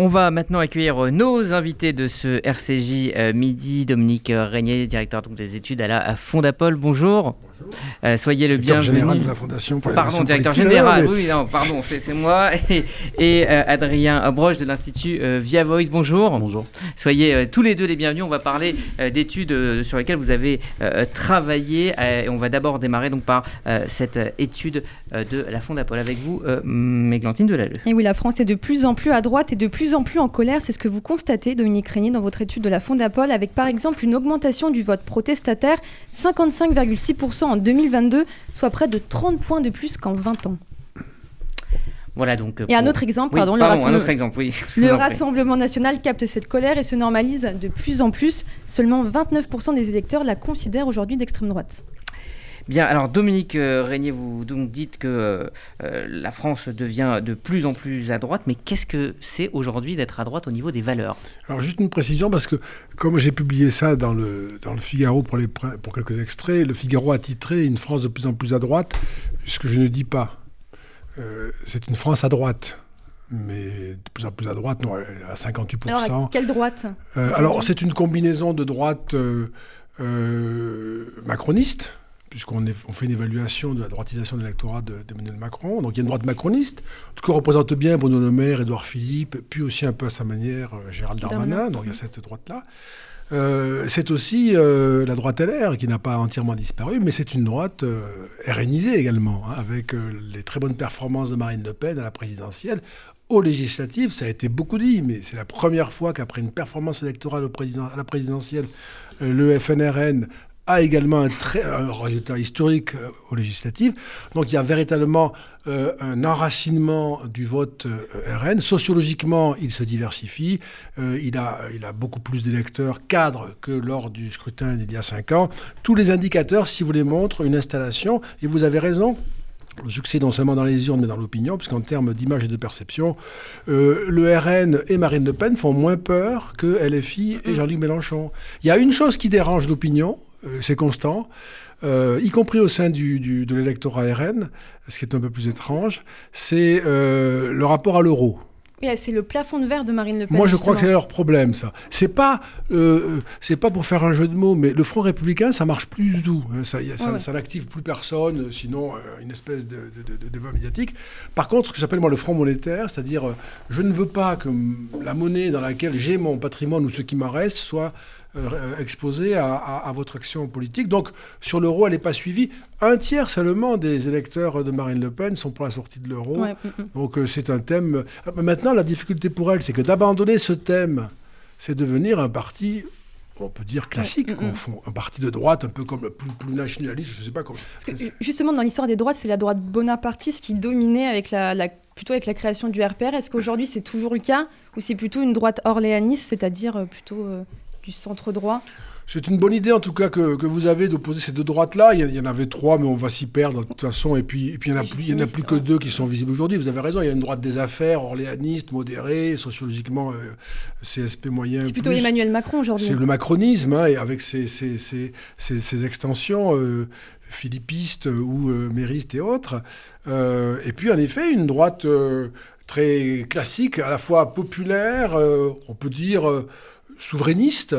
on va maintenant accueillir euh, nos invités de ce RCJ euh, midi. Dominique Régnier, directeur des études à la Fondapol. Bonjour. Euh, soyez le directeur bienvenu. général de la Fondation pour Pardon, directeur général. Oui, non, pardon, c'est moi. Et, et euh, Adrien Broche de l'Institut euh, Via Voice. Bonjour. Bonjour. Soyez euh, tous les deux les bienvenus. On va parler euh, d'études euh, sur lesquelles vous avez euh, travaillé. Euh, et on va d'abord démarrer donc par euh, cette étude euh, de la Fondapol avec vous, euh, Méglantine Delalleux. Et oui, la France est de plus en plus à droite et de plus en plus en colère. C'est ce que vous constatez, Dominique Régnier, dans votre étude de la Fondapol, avec par exemple une augmentation du vote protestataire, 55,6% en 2022, soit près de 30 points de plus qu'en 20 ans. Voilà donc. euh, Et un autre exemple, Oui, pardon, le, un Rassemblement- autre exemple, oui. le. Rassemblement national capte cette colère et se normalise de plus en plus. Seulement 29% des électeurs la considèrent aujourd'hui d'extrême droite. Bien, alors Dominique euh, Régnier, vous donc dites que euh, euh, la France devient de plus en plus à droite, mais qu'est-ce que c'est aujourd'hui d'être à droite au niveau des valeurs? Alors juste une précision, parce que comme j'ai publié ça dans le, dans le Figaro pour, les, pre- pour quelques extraits, le Figaro a titré Une France de plus en plus à droite, ce que je ne dis pas. Euh, c'est une France à droite. Mais de plus en plus à droite, non, à 58%. Alors, à quelle droite? Euh, alors, c'est une combinaison de droite euh, euh, macroniste, puisqu'on on fait une évaluation de la droitisation de l'électorat de- d'Emmanuel Macron. Donc, il y a une droite macroniste, que représente bien Bruno Le Maire, Édouard Philippe, puis aussi un peu à sa manière euh, Gérald Darmanin. Donc, il y a cette droite-là. Euh, c'est aussi euh, la droite LR qui n'a pas entièrement disparu, mais c'est une droite euh, RNisée également, hein, avec les très bonnes performances de Marine Le Pen à la présidentielle. Aux législatives, ça a été beaucoup dit, mais c'est la première fois qu'après une performance électorale au président- à la présidentielle, le FNRN a également un, très, un résultat historique euh, aux législatives. Donc il y a véritablement euh, un enracinement du vote euh, RN. Sociologiquement, il se diversifie. Euh, il, a, il a beaucoup plus d'électeurs cadres que lors du scrutin d'il y a cinq ans. Tous les indicateurs, si vous les montrent, une installation, et vous avez raison, le succès non seulement dans les urnes, mais dans l'opinion, puisqu'en termes d'image et de perception, euh, le RN et Marine Le Pen font moins peur que LFI et Jean-Luc Mélenchon. Il y a une chose qui dérange l'opinion, c'est constant, euh, y compris au sein du, du- de l'électorat RN, ce qui est un peu plus étrange, c'est euh, le rapport à l'euro. Oui, c'est le plafond de verre de Marine Le Pen. Moi, je crois que c'est leur problème, ça. C'est pas, euh, c'est pas pour faire un jeu de mots, mais le Front républicain, ça marche plus du tout. hein. Ça, ça, Ouais, ouais. ça n'active plus personne, euh, sinon euh, une espèce de, de- de- de débat médiatique. Par contre, ce que j'appelle moi le Front monétaire, c'est-à-dire, euh, je ne veux pas que la monnaie dans laquelle j'ai mon patrimoine ou ce qui m'en reste soit euh, exposée à, à- à votre action politique. Donc, sur l'euro, elle n'est pas suivie. Un tiers seulement des électeurs de Marine Le Pen sont pour la sortie de l'euro. Ouais, mm, mm. Donc euh, c'est un thème. Euh, Maintenant, la difficulté pour elle, c'est que d'abandonner ce thème, c'est devenir un parti, on peut dire classique, Ouais, mm, au fond, un parti de droite, un peu comme le plus, plus nationaliste, je ne sais pas comment. Parce que ju- justement, dans l'histoire des droites, c'est la droite bonapartiste qui dominait avec la, la- plutôt avec la création du RPR. Est-ce qu'aujourd'hui, c'est toujours le cas Ou c'est plutôt une droite orléaniste, c'est-à-dire plutôt euh, du centre droit C'est une bonne idée en tout cas que, que vous avez d'opposer ces deux droites-là. Il, y a- il y en avait trois, mais on va s'y perdre de toute façon. Et puis, et puis il n'y en, a plus- il y en a plus que deux qui sont visibles aujourd'hui. Vous avez raison, il y a une droite des affaires, orléaniste, modérée, sociologiquement euh, CSP moyen. C'est plutôt. Emmanuel Macron aujourd'hui. C'est le macronisme, hein, et avec ses, ses- ses- ses- ses extensions euh, philippistes ou euh, méristes et autres. Et puis, en effet, une droite très classique, à la fois populaire, on peut dire souverainiste,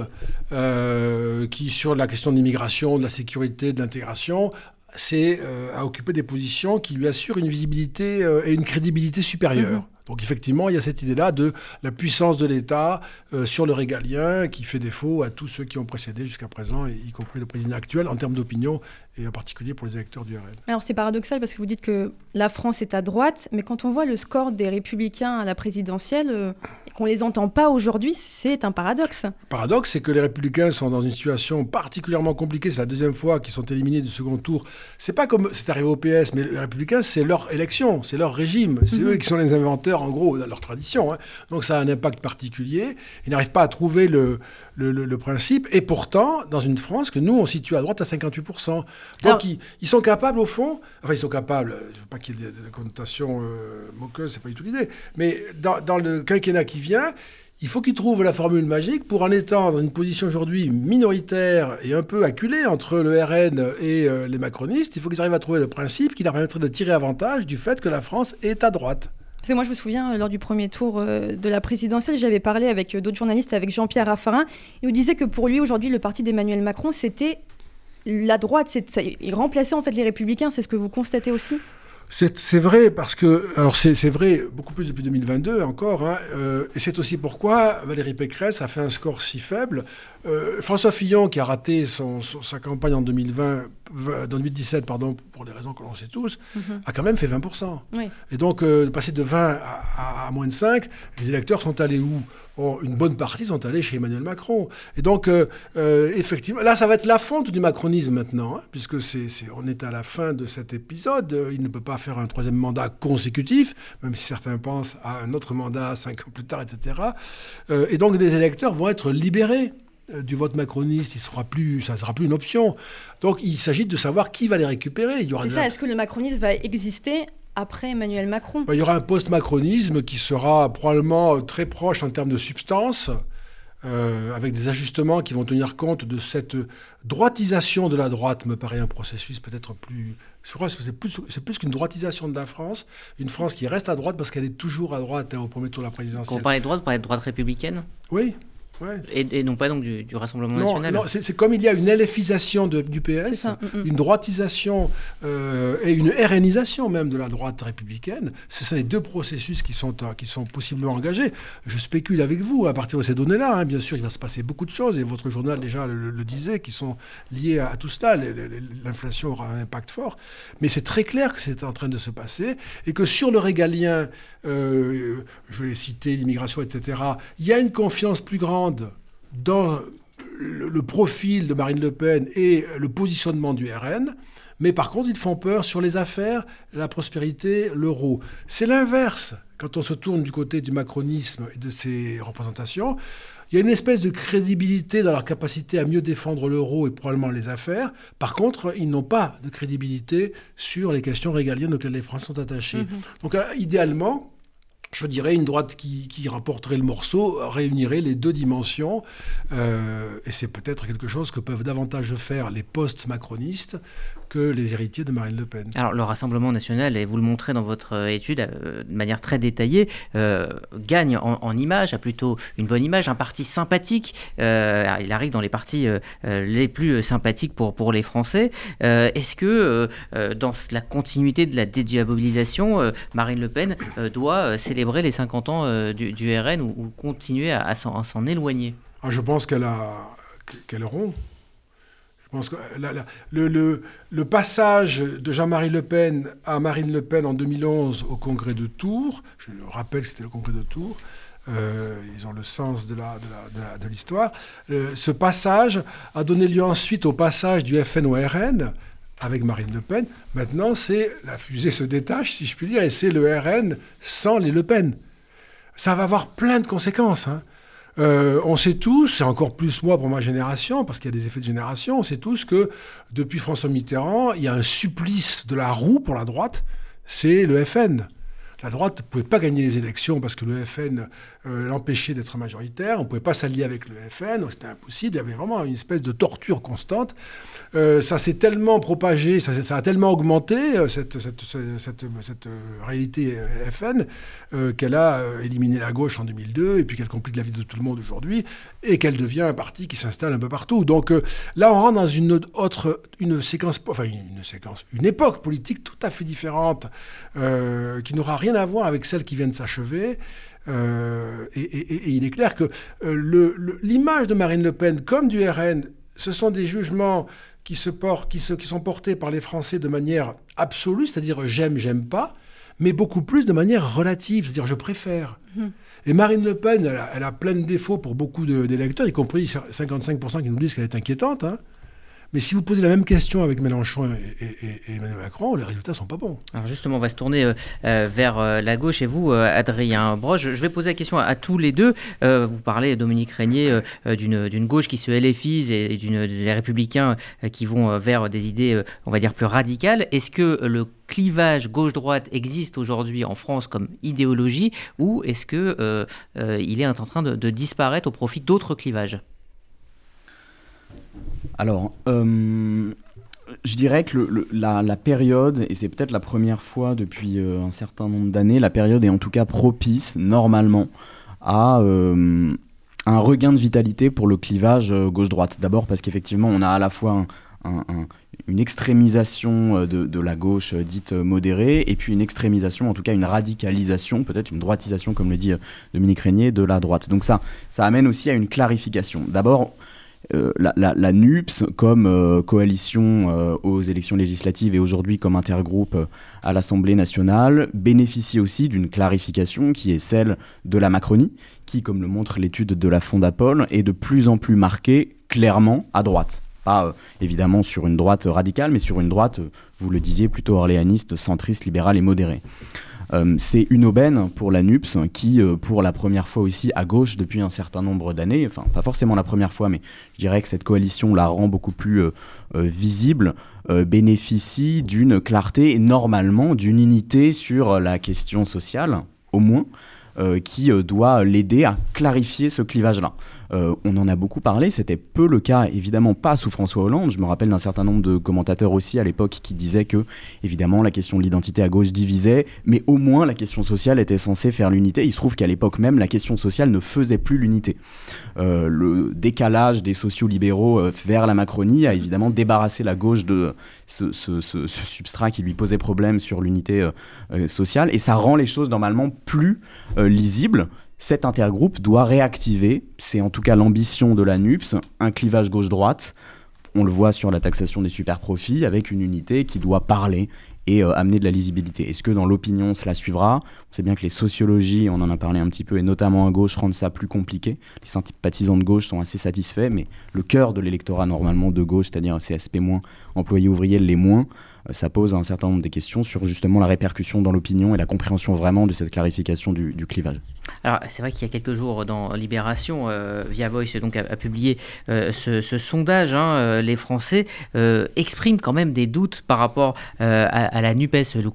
euh, qui, sur la question de l'immigration, de la sécurité, de l'intégration, c'est euh, à occuper des positions qui lui assurent une visibilité euh, et une crédibilité supérieure. Mhm. Donc effectivement, il y a cette idée-là de la puissance de l'État euh, sur le régalien qui fait défaut à tous ceux qui ont précédé jusqu'à présent, y compris le président actuel, en termes d'opinion, et en particulier pour les électeurs du RN. Alors c'est paradoxal parce que vous dites que la France est à droite, mais quand on voit le score des républicains à la présidentielle euh, et qu'on les entend pas aujourd'hui, c'est un paradoxe. Le paradoxe, c'est que les Républicains sont dans une situation particulièrement compliquée. C'est la deuxième fois qu'ils sont éliminés du second tour. C'est pas comme c'est arrivé au PS, mais les Républicains, c'est leur élection, c'est leur régime. C'est Mhm. eux qui sont les inventeurs, en gros, dans leur tradition. hein. Donc ça a un impact particulier. Ils n'arrivent pas à trouver le, le, le- le principe. Et pourtant, dans une France que nous, on situe à droite à 58%. Donc Alors- ils, ils sont capables, au fond, enfin, ils sont capables, je ne veux pas qu'il y ait des, des connotations euh, moqueuses, c'est pas du tout l'idée, mais dans, dans le quinquennat qui vient, il faut qu'ils trouvent la formule magique pour, en étant dans une position aujourd'hui minoritaire et un peu acculée entre le RN et euh, les macronistes, il faut qu'ils arrivent à trouver le principe qui leur permettrait de tirer avantage du fait que la France est à droite. Parce que moi, je me souviens, lors du premier tour de la présidentielle, j'avais parlé avec d'autres journalistes, avec Jean-Pierre Raffarin. Il nous disait que pour lui, aujourd'hui, le parti d'Emmanuel Macron, c'était la droite. Il remplaçait en fait les républicains. C'est ce que vous constatez aussi? C'est vrai parce que, alors c'est vrai beaucoup plus depuis 2022 encore, hein, euh, et c'est aussi pourquoi Valérie Pécresse a fait un score si faible. Euh, François Fillon, qui a raté sa campagne en 2020, dans 2017, pardon, pour les raisons que l'on sait tous, mhm. a quand même fait 20%. Et donc, euh, passer de 20 à, moins de 5, les électeurs sont allés où? Une bonne partie sont allés chez Emmanuel Macron. Et donc, euh, euh, effectivement, là, ça va être la fonte du macronisme maintenant, hein, puisque c'est, on est à la fin de cet épisode. Il ne peut pas faire un troisième mandat consécutif, même si certains pensent à un autre mandat cinq ans plus tard, etc. et donc, les électeurs vont être libérés du vote macroniste, il sera plus, ça ne sera plus une option. Donc il s'agit de savoir qui va les récupérer. Il y aura ça, est-ce que le macronisme va exister après Emmanuel Macron? Bah, Il y aura un post-macronisme qui sera probablement très proche en termes de substance, euh, avec des ajustements qui vont tenir compte de cette droitisation de la droite, me paraît un processus peut-être plus... C'est plus, plus qu'une droitisation de la France, une France qui reste à droite parce qu'elle est toujours à droite hein, au premier tour de la présidentielle. Quand on parle de droite, on parle de droite républicaine? Oui, et, non pas donc du, Rassemblement national. Non, c'est comme il y a une LFisation du PS, mm, mm. une droitisation euh, et une RNisation même de la droite républicaine. Ce sont les deux processus qui sont, euh, qui sont possiblement engagés. Je spécule avec vous, à partir de ces données-là, hein, bien sûr, il va se passer beaucoup de choses, et votre journal déjà le, disait, qui sont liées à, tout cela. L'inflation aura un impact fort. Mais c'est très clair que c'est en train de se passer, et que sur le régalien, euh, je vais citer l'immigration, etc., il y a une confiance plus grande dans le, profil de Marine Le Pen et le positionnement du RN. Mais par contre, ils font peur sur les affaires, la prospérité, l'euro. C'est l'inverse. Quand on se tourne du côté du macronisme et de ses représentations, il y a une espèce de crédibilité dans leur capacité à mieux défendre l'euro et probablement les affaires. Par contre, ils n'ont pas de crédibilité sur les questions régaliennes auxquelles les Français sont attachés. Mm-hmm. Donc, euh, idéalement, je dirais, une droite qui, rapporterait le morceau réunirait les deux dimensions. Euh, et c'est peut-être quelque chose que peuvent davantage faire les post-macronistes que les héritiers de Marine Le Pen. Alors le Rassemblement national, et vous le montrez dans votre euh, étude euh, de manière très détaillée, gagne en, image, a plutôt une bonne image, un parti sympathique. il arrive dans les partis les plus sympathiques pour, pour les Français. Est-ce que dans la continuité de la dédiabolisation, Marine Le Pen doit célébrer les 50 ans euh, du, RN ou, continuer à, s'en éloigner? Ah, Je pense qu'elle a qu'elle rompt. Je pense que le, passage de Jean-Marie Le Pen à Marine Le Pen en 2011 au congrès de Tours, je le rappelle c'était le congrès de Tours, euh, ils ont le sens de l'histoire. De, de, de euh, ce passage a donné lieu ensuite au passage du FN au RN, avec Marine Le Pen. Maintenant, c'est la fusée se détache, si je puis dire, et c'est le RN sans les Le Pen. Ça va avoir plein de conséquences. Hein. Euh, on sait tous, et encore plus moi pour ma génération, parce qu'il y a des effets de génération, on sait tous que depuis François Mitterrand, il y a un supplice de la roue pour la droite, c'est le FN. La droite ne pouvait pas gagner les élections parce que le FN euh, l'empêchait d'être majoritaire. On ne pouvait pas s'allier avec le FN, c'était impossible. Il y avait vraiment une espèce de torture constante. Euh, ça s'est tellement propagé, ça, a tellement augmenté, euh, cette, réalité FN, qu'elle a éliminé la gauche en 2002 et puis qu'elle complique la vie de tout le monde aujourd'hui et qu'elle devient un parti qui s'installe un peu partout. Donc là, on rentre dans une autre, une séquence, enfin une séquence, une époque politique tout à fait différente qui n'aura rien à voir avec celle qui vient de s'achever. Euh, et, il est clair que euh, l'image de Marine Le Pen comme du RN, ce sont des jugements qui, se portent, qui, qui sont portés par les Français de manière absolue, c'est-à-dire j'aime, j'aime pas, mais beaucoup plus de manière relative, c'est-à-dire je préfère. Mmh. Et Marine Le Pen, elle a, plein de défauts pour beaucoup d'électeurs, y compris 55% qui nous disent qu'elle est inquiétante. Hein. Mais si vous posez la même question avec Mélenchon et, Emmanuel Macron, les résultats ne sont pas bons. Alors justement, on va se tourner euh, euh, vers euh, la gauche et vous, Adrien Broche. Je vais poser la question à, tous les deux. vous parlez, Dominique Régnier, d'une gauche qui se LFise et, des républicains qui vont vers des idées, on va dire, plus radicales. Est-ce que le clivage gauche-droite existe aujourd'hui en France comme idéologie ou est-ce qu'il il est en train de disparaître au profit d'autres clivages? Alors, euh, je dirais que la, période, et c'est peut-être la première fois depuis euh, un certain nombre d'années, la période est en tout cas propice, normalement, à euh, un regain de vitalité pour le clivage gauche-droite. D'abord parce qu'effectivement, on a à la fois une extrémisation de, de, la gauche dite modérée, et puis une extrémisation, en tout cas une radicalisation, peut-être une droitisation, comme le dit Dominique Régnier, de la droite. Donc ça, ça amène aussi à une clarification. D'abord, euh, la, NUPS comme euh, coalition euh, aux élections législatives et aujourd'hui comme intergroupe à l'Assemblée nationale bénéficie aussi d'une clarification qui est celle de la Macronie, qui, comme le montre l'étude de la Fondapol, est de plus en plus marquée clairement à droite. Pas évidemment sur une droite radicale, mais sur une droite, vous le disiez, plutôt orléaniste, centriste, libérale et modérée. Euh, c'est une aubaine pour la NUPS qui, euh, pour la première fois aussi à gauche depuis un certain nombre d'années, enfin pas forcément la première fois, mais je dirais que cette coalition la rend beaucoup plus euh, visible, bénéficie d'une clarté et normalement d'une unité sur la question sociale, au moins, qui doit l'aider à clarifier ce clivage-là. Euh, on en a beaucoup parlé, c'était peu le cas, évidemment pas sous François Hollande. Je me rappelle d'un certain nombre de commentateurs aussi à l'époque qui disaient que, évidemment, la question de l'identité à gauche divisait, mais au moins la question sociale était censée faire l'unité. Il se trouve qu'à l'époque même, la question sociale ne faisait plus l'unité. Euh, le décalage des sociaux libéraux euh, vers la Macronie a évidemment débarrassé la gauche de ce, substrat qui lui posait problème sur l'unité sociale, et ça rend les choses normalement plus lisibles cet intergroupe doit réactiver, c'est en tout cas l'ambition de la NUPS, un clivage gauche-droite. On le voit sur la taxation des super-profits, avec une unité qui doit parler et euh, amener de la lisibilité. Est-ce que dans l'opinion cela suivra? On sait bien que les sociologies, on en a parlé un petit peu, et notamment à gauche, rendent ça plus compliqué. Les sympathisants de gauche sont assez satisfaits, mais le cœur de l'électorat normalement de gauche, c'est-à-dire CSP-, employés ouvriers, les moins, ça pose un certain nombre de questions sur justement la répercussion dans l'opinion et la compréhension vraiment de cette clarification du, clivage. Alors c'est vrai qu'il y a quelques jours dans Libération, euh, Via Voice donc a, publié euh, ce, sondage. Hein, les Français expriment quand même des doutes par rapport à, la NUPES, Lou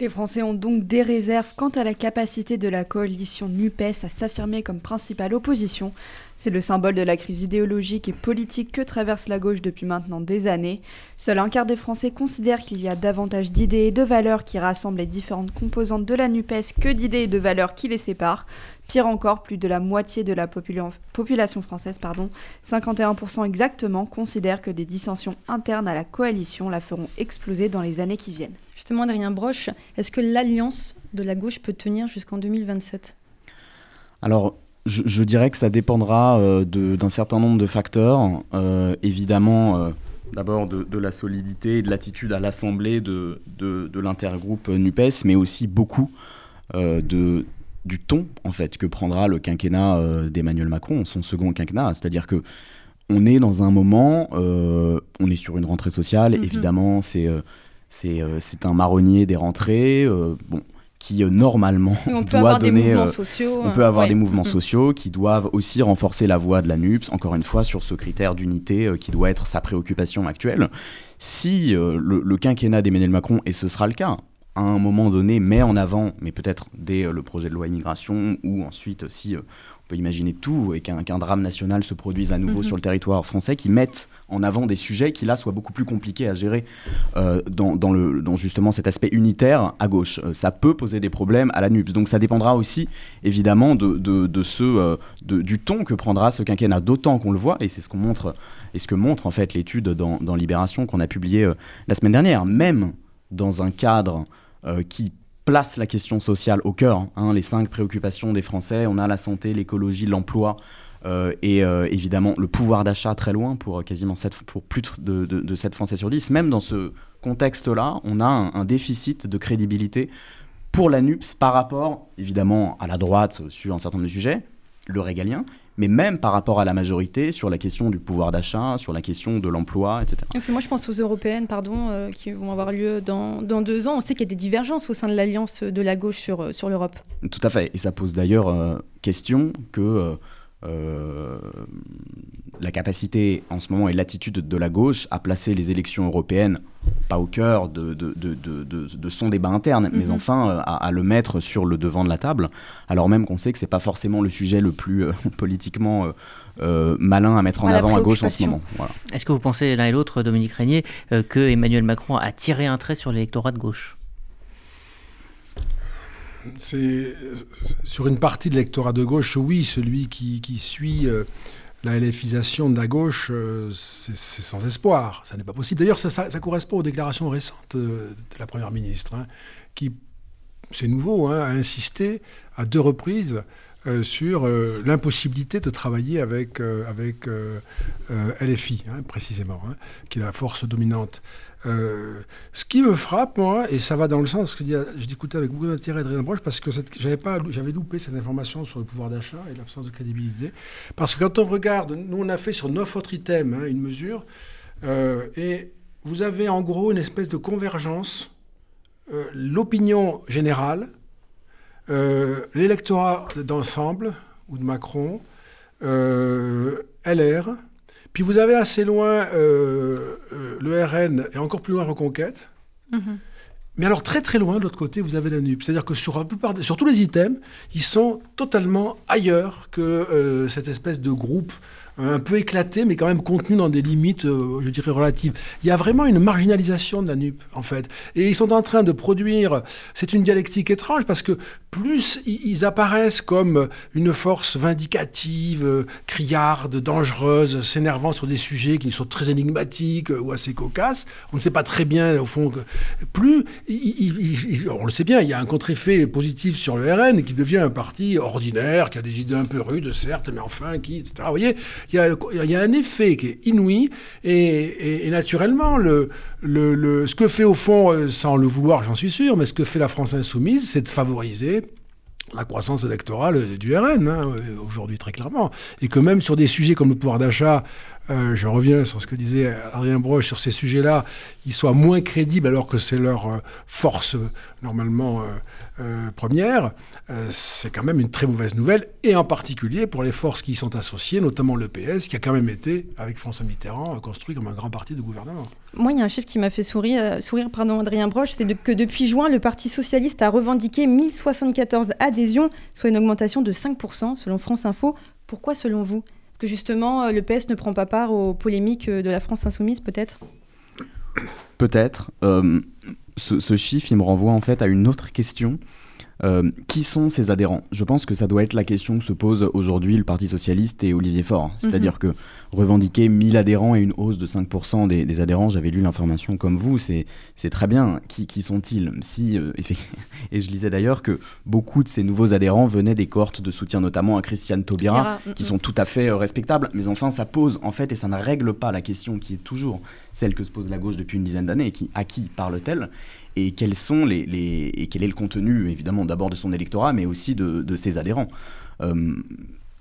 Les Français ont donc des réserves quant à la capacité de la coalition NUPES à s'affirmer comme principale opposition c'est le symbole de la crise idéologique et politique que traverse la gauche depuis maintenant des années. Seul un quart des Français considèrent qu'il y a davantage d'idées et de valeurs qui rassemblent les différentes composantes de la NUPES que d'idées et de valeurs qui les séparent. Pire encore, plus de la moitié de la population française, pardon, 51% exactement, considèrent que des dissensions internes à la coalition la feront exploser dans les années qui viennent. Justement, Adrien Broche, est-ce que l'alliance de la gauche peut tenir jusqu'en 2027 Alors, je, dirais que ça dépendra euh, d'un certain nombre de facteurs. Euh, évidemment, euh, d'abord de, la solidité et de l'attitude à l'Assemblée de, de, l'intergroupe NUPES, mais aussi beaucoup de, du ton en fait que prendra le quinquennat d'Emmanuel Macron, son second quinquennat. C'est-à-dire que on est dans un moment, on est sur une rentrée sociale, mm-hmm. évidemment, c'est c'est un marronnier des rentrées. bon, qui euh, normalement on peut avoir donner, des mouvements euh, sociaux. On peut avoir des mouvements mm-hmm. sociaux qui doivent aussi renforcer la voix de la NUPS, encore une fois sur ce critère d'unité euh, qui doit être sa préoccupation actuelle. Si le, quinquennat d'Emmanuel Macron, et ce sera le cas, à un moment donné met en avant, mais peut-être dès le projet de loi immigration, ou ensuite si peut imaginer tout et qu'un drame national se produise à nouveau mhm. sur le territoire français, qui mettent en avant des sujets qui là soient beaucoup plus compliqués à gérer euh, dans, le, dans justement cet aspect unitaire à gauche. Euh, ça peut poser des problèmes à la NUPS. Donc ça dépendra aussi évidemment de, de, ce, euh, du ton que prendra ce quinquennat, d'autant qu'on le voit, et c'est ce qu'on montre, et ce que montre en fait l'étude dans, dans Libération qu'on a publiée la semaine dernière, même dans un cadre qui place la question sociale au cœur. Hein, les cinq préoccupations des Français, on a la santé, l'écologie, l'emploi. Euh, et euh, évidemment le pouvoir d'achat très loin pour quasiment 7, pour plus de, de, 7 Français sur 10. Même dans ce contexte-là, on a un, déficit de crédibilité pour la NUPS par rapport évidemment à la droite sur un certain nombre de sujets, le régalien, mais même par rapport à la majorité sur la question du pouvoir d'achat, sur la question de l'emploi, etc. moi, je pense aux européennes, pardon, euh, qui vont avoir lieu dans, dans deux ans. On sait qu'il y a des divergences au sein de l'alliance de la gauche sur, sur l'Europe. Tout à fait. Et ça pose d'ailleurs euh, question que la capacité en ce moment et l'attitude de la gauche à placer les élections européennes, pas au cœur de, de, de, de son débat interne, mais mhm. enfin à, à, le mettre sur le devant de la table, alors même qu'on sait que c'est pas forcément le sujet le plus politiquement euh, malin à mettre en avant à gauche en ce moment. Est-ce que vous pensez l'un et l'autre, Dominique Régnier, euh, que Emmanuel Macron a tiré un trait sur l'électorat de gauche? Sur une partie de l'électorat de gauche, oui, celui qui, suit euh, la LFisation de la gauche, c'est sans espoir. Ça n'est pas possible. D'ailleurs, ça, correspond aux déclarations récentes de la Première ministre, hein, qui, c'est nouveau, hein, a insisté à deux reprises euh, sur euh, l'impossibilité de travailler avec, euh, avec LFI, hein, précisément, hein, qui est la force dominante. ce qui me frappe, moi, et ça va dans le sens que j'écoutais avec beaucoup d'intérêt Adrien Broche, parce que j'avais loupé cette information sur le pouvoir d'achat et l'absence de crédibilité. Parce que quand on regarde, nous on a fait sur neuf autres items hein, une mesure, et vous avez en gros une espèce de convergence. L'opinion générale, euh, l'électorat d'ensemble, ou de Macron, euh, LR, puis vous avez assez loin euh, le RN et encore plus loin Reconquête. Mhm. Mais alors très très loin de l'autre côté, vous avez la NUP. C'est-à-dire que sur, la plupart, sur tous les items, ils sont totalement ailleurs que cette espèce de groupe un peu éclaté, mais quand même contenu dans des limites, euh, je dirais, relatives. Il y a vraiment une marginalisation de la NUP, en fait. Et ils sont en train de produire, c'est une dialectique étrange, parce que plus ils apparaissent comme une force vindicative, criarde, dangereuse, s'énervant sur des sujets qui sont très énigmatiques ou assez cocasses, on ne sait pas très bien, au fond, plus, on le sait bien, il y a un contre-effet positif sur le RN qui devient un parti ordinaire, qui a des idées un peu rudes, certes, mais enfin, qui, etc. Vous voyez, il y, a, un effet qui est inouï et, naturellement, le, ce que fait au fond, euh, sans le vouloir, j'en suis sûr, mais ce que fait la France insoumise, c'est de favoriser la croissance électorale du RN, hein, aujourd'hui très clairement. Et que même sur des sujets comme le pouvoir d'achat, euh, je reviens sur ce que disait Adrien Broche sur ces sujets-là, ils soient moins crédibles alors que c'est leur euh, force normalement première, c'est quand même une très mauvaise nouvelle, et en particulier pour les forces qui y sont associées, notamment le PS, qui a quand même été, avec François Mitterrand, construit comme un grand parti de gouvernement. Moi, il y a un chiffre qui m'a fait sourire, sourire pardon, Adrien Broche, c'est que depuis juin, le Parti socialiste a revendiqué 1074 adhésions, soit une augmentation de 5% selon France Info. Pourquoi selon vous? Que justement euh, le PS ne prend pas part aux polémiques euh, de la France insoumise, peut-être? Peut-être. Euh, ce, chiffre, il me renvoie en fait à une autre question. Qui sont ces adhérents? Je pense que ça doit être la question que se pose aujourd'hui le Parti Socialiste et Olivier Faure. C'est-à-dire mhm. que revendiquer 1000 adhérents et une hausse de 5% des, adhérents, j'avais lu l'information comme vous, c'est très bien. Qui, qui sont-ils? Si, euh, Et je lisais d'ailleurs que beaucoup de ces nouveaux adhérents venaient des cohortes de soutien, notamment à Christiane Taubira, qui sont tout à fait euh, respectables. Mais enfin, ça pose, en fait, et ça ne règle pas la question qui est toujours celle que se pose la gauche depuis une dizaine d'années, qui, à qui parle-t-elle? Et quels sont les, et quel est le contenu, évidemment, d'abord de son électorat, mais aussi de, de ses adhérents. Euh,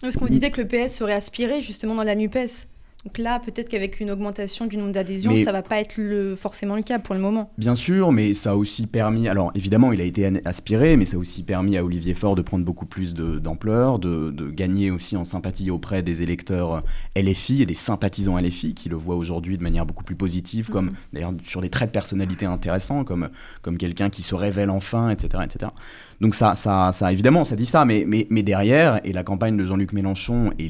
parce qu'on disait que le PS serait aspiré justement dans la NUPES. Donc là, peut-être qu'avec une augmentation du nombre d'adhésions, ça va pas être le, forcément le cas pour le moment. Bien sûr, mais ça a aussi permis. Alors évidemment, il a été aspiré, mais ça a aussi permis à Olivier Faure de prendre beaucoup plus d'ampleur, de, de, gagner aussi en sympathie auprès des électeurs LFI et des sympathisants LFI qui le voient aujourd'hui de manière beaucoup plus positive, comme mhm. d'ailleurs sur des traits de personnalité intéressants, comme, comme quelqu'un qui se révèle enfin, etc. etc. Donc ça, ça, ça, évidemment, ça dit ça, mais, mais, mais derrière, et la campagne de Jean-Luc Mélenchon et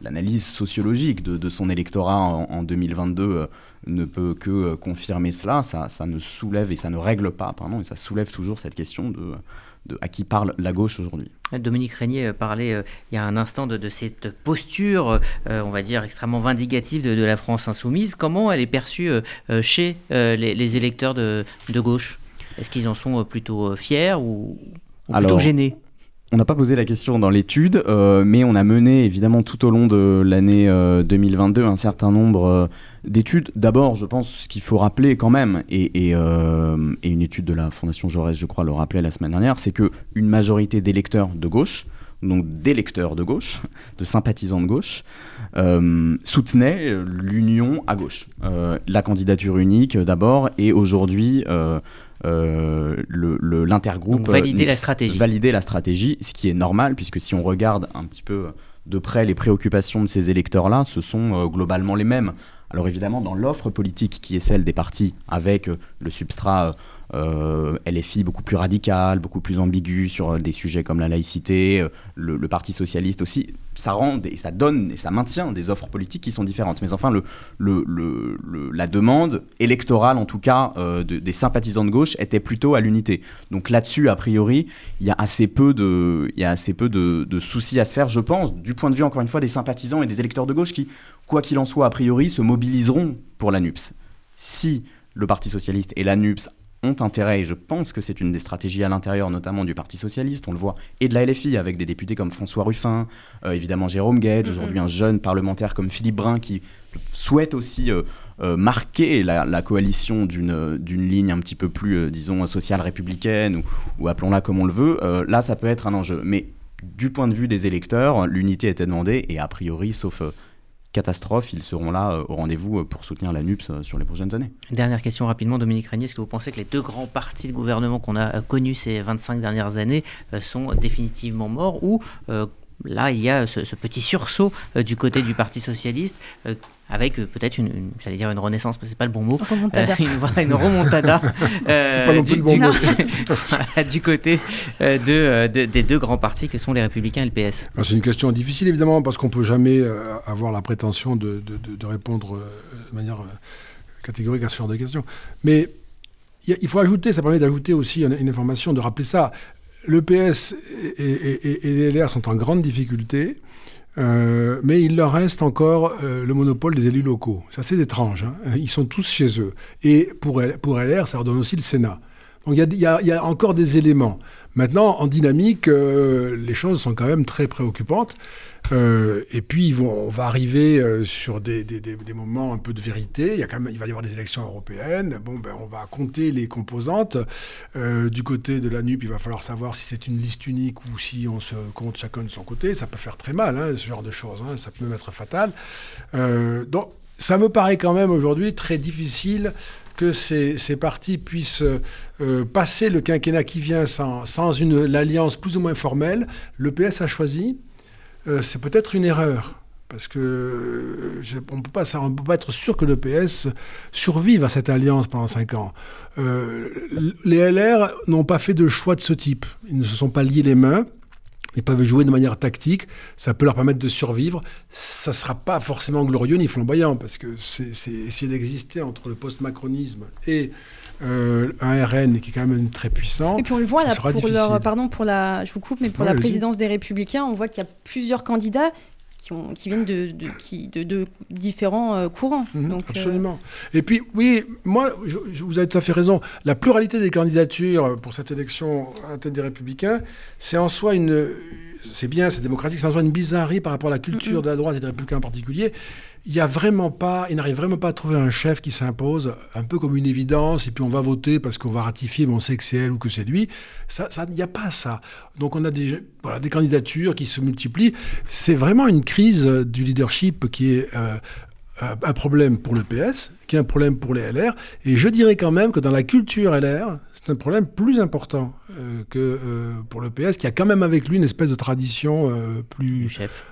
l'analyse sociologique de, son électorat en, 2022 euh, ne peut que euh, confirmer cela, ça, ça ne soulève et ça ne règle pas, pardon, et ça soulève toujours cette question de, à qui parle la gauche aujourd'hui. Dominique Régnier euh, parlait il y a un instant de, cette posture, on va dire, extrêmement vindicative de, la France insoumise. Comment elle est perçue chez les, les, électeurs de gauche? Est-ce qu'ils en sont euh, plutôt euh, fiers ou, plutôt gênés? on n'a pas posé la question dans l'étude, euh, mais on a mené évidemment tout au long de l'année 2022 un certain nombre d'études. D'abord, je pense ce qu'il faut rappeler quand même, et, une étude de la Fondation Jaurès, je crois, le rappelait la semaine dernière, c'est que une majorité d'électeurs de gauche, donc d'électeurs de gauche, de sympathisants de gauche, soutenaient l'union à gauche. la candidature unique d'abord, et aujourd'hui l'intergroupe valider la stratégie. Valider la stratégie, ce qui est normal, puisque si on regarde un petit peu de près les préoccupations de ces électeurs-là, ce sont globalement les mêmes. Alors évidemment, dans l'offre politique qui est celle des partis, avec le substrat euh, LFI beaucoup plus radical, beaucoup plus ambigu sur euh, des sujets comme la laïcité, euh, le, Parti socialiste aussi, ça rend et ça donne et ça maintient des offres politiques qui sont différentes. Mais enfin, la demande électorale, en tout cas des sympathisants de gauche, était plutôt à l'unité. Donc là-dessus, a priori, il y a assez peu, de, y a assez peu de, de soucis à se faire, je pense, du point de vue encore une fois des sympathisants et des électeurs de gauche qui, quoi qu'il en soit, a priori, se mobiliseront pour la NUPS. Si le Parti socialiste et la NUPS ont intérêt, et je pense que c'est une des stratégies à l'intérieur notamment du Parti Socialiste, on le voit, et de la LFI, avec des députés comme François Ruffin, euh, évidemment Jérôme Gage, aujourd'hui un jeune parlementaire comme Philippe Brun qui souhaite aussi euh, euh, marquer la, coalition d'une ligne un petit peu plus, disons, sociale républicaine, ou, ou appelons-la comme on le veut, là ça peut être un enjeu. Mais du point de vue des électeurs, l'unité était demandée, et a priori, sauf catastrophe, ils seront là euh, au rendez-vous euh, pour soutenir la NUPS euh, sur les prochaines années. Dernière question rapidement, Dominique Régnier, est-ce que vous pensez que les deux grands partis de gouvernement qu'on a connus ces 25 dernières années sont définitivement morts ou là il y a ce, petit sursaut du côté du Parti socialiste avec euh, peut-être une, j'allais dire une renaissance, mais c'est pas le bon mot, remontada. Euh, une, remontada euh, du, bon du, côté de, des deux grands partis que sont les Républicains et le PS. C'est une question difficile évidemment parce qu'on peut jamais avoir la prétention de, de répondre de manière catégorique à ce genre de questions. Mais il faut ajouter, ça permet d'ajouter aussi une, information, de rappeler ça. Le PS et, les LR sont en grande difficulté. Euh, mais il leur reste encore euh, le monopole des élus locaux. C'est assez étrange. Hein. Ils sont tous chez eux. Et pour, LR, ça leur donne aussi le Sénat. Donc il y, y, a encore des éléments. Maintenant, en dynamique, euh, les choses sont quand même très préoccupantes. Euh, et puis, on va arriver euh, sur des, moments un peu de vérité. Il, va y avoir des élections européennes. Bon, ben, on va compter les composantes. du côté de la NUP, il va falloir savoir si c'est une liste unique ou si on se compte chacun de son côté. Ça peut faire très mal, hein, ce genre de choses. Hein. Ça peut même être fatal. donc, ça me paraît quand même aujourd'hui très difficile que ces, partis puissent euh, passer le quinquennat qui vient sans, sans une l'alliance plus ou moins formelle. Le PS a choisi. Euh, c'est peut-être une erreur. Parce que euh, on ne peut pas être sûr que le PS survive à cette alliance pendant cinq ans. les LR n'ont pas fait de choix de ce type. Ils ne se sont pas liés les mains. Ils peuvent jouer de manière tactique, ça peut leur permettre de survivre. Ça ne sera pas forcément glorieux ni flamboyant, parce que c'est essayer d'exister entre le post-macronisme et euh, un RN qui est quand même très puissant. Et puis on le voit là, pour leur, pardon pour la, je vous coupe, mais pour la présidence des Républicains, on voit qu'il y a plusieurs candidats qui, ont, qui viennent de, de, qui, de, différents euh, courants. Mhm, Donc, euh, absolument. Et puis, oui, moi, je, vous avez tout à fait raison. La pluralité des candidatures pour cette élection à la tête des Républicains, c'est en soi une. C'est bien, c'est démocratique, c'est en soi une bizarrerie par rapport à la culture de la droite et des Républicains en particulier il y a vraiment pas, il n'arrive vraiment pas à trouver un chef qui s'impose un peu comme une évidence et puis on va voter parce qu'on va ratifier, mais on sait que c'est elle ou que c'est lui. Ça, il n'y a pas ça. Donc on a des, voilà, des candidatures qui se multiplient. C'est vraiment une crise du leadership qui est euh, un problème pour le PS, qui est un problème pour les LR. Et je dirais quand même que dans la culture LR, c'est un problème plus important euh, que euh, pour le PS, qui a quand même avec lui une espèce de tradition plus, chef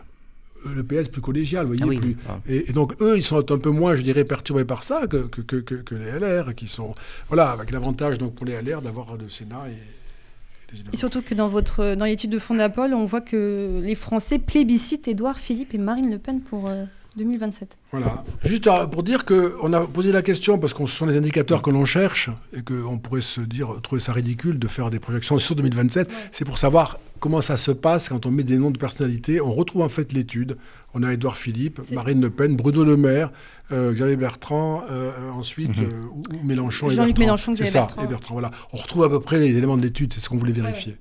le PS plus collégial, vous voyez. Ah plus, ah. et, donc eux, ils sont un peu moins, je dirais, perturbés par ça que, que, que, les LR, qui sont, voilà, avec l'avantage donc pour les LR d'avoir le Sénat et, et surtout que dans, votre, dans l'étude de Fondapol, on voit que les Français plébiscitent Édouard Philippe et Marine Le Pen pour, euh, 2027. Voilà. Juste pour dire qu'on a posé la question, parce que ce sont les indicateurs que l'on cherche, et qu'on pourrait se dire, trouver ça ridicule de faire des projections sur 2027, c'est pour savoir comment ça se passe quand on met des noms de personnalités. On retrouve en fait l'étude. On a Édouard Philippe, Marine Le Pen, Bruno Le Maire, euh, Xavier Bertrand, euh, ensuite, mhm. euh, ou, Mélenchon Jean-Luc Mélenchon, Xavier ça, Bertrand. Et Bertrand. Voilà. On retrouve à peu près les éléments de l'étude, c'est ce qu'on voulait vérifier.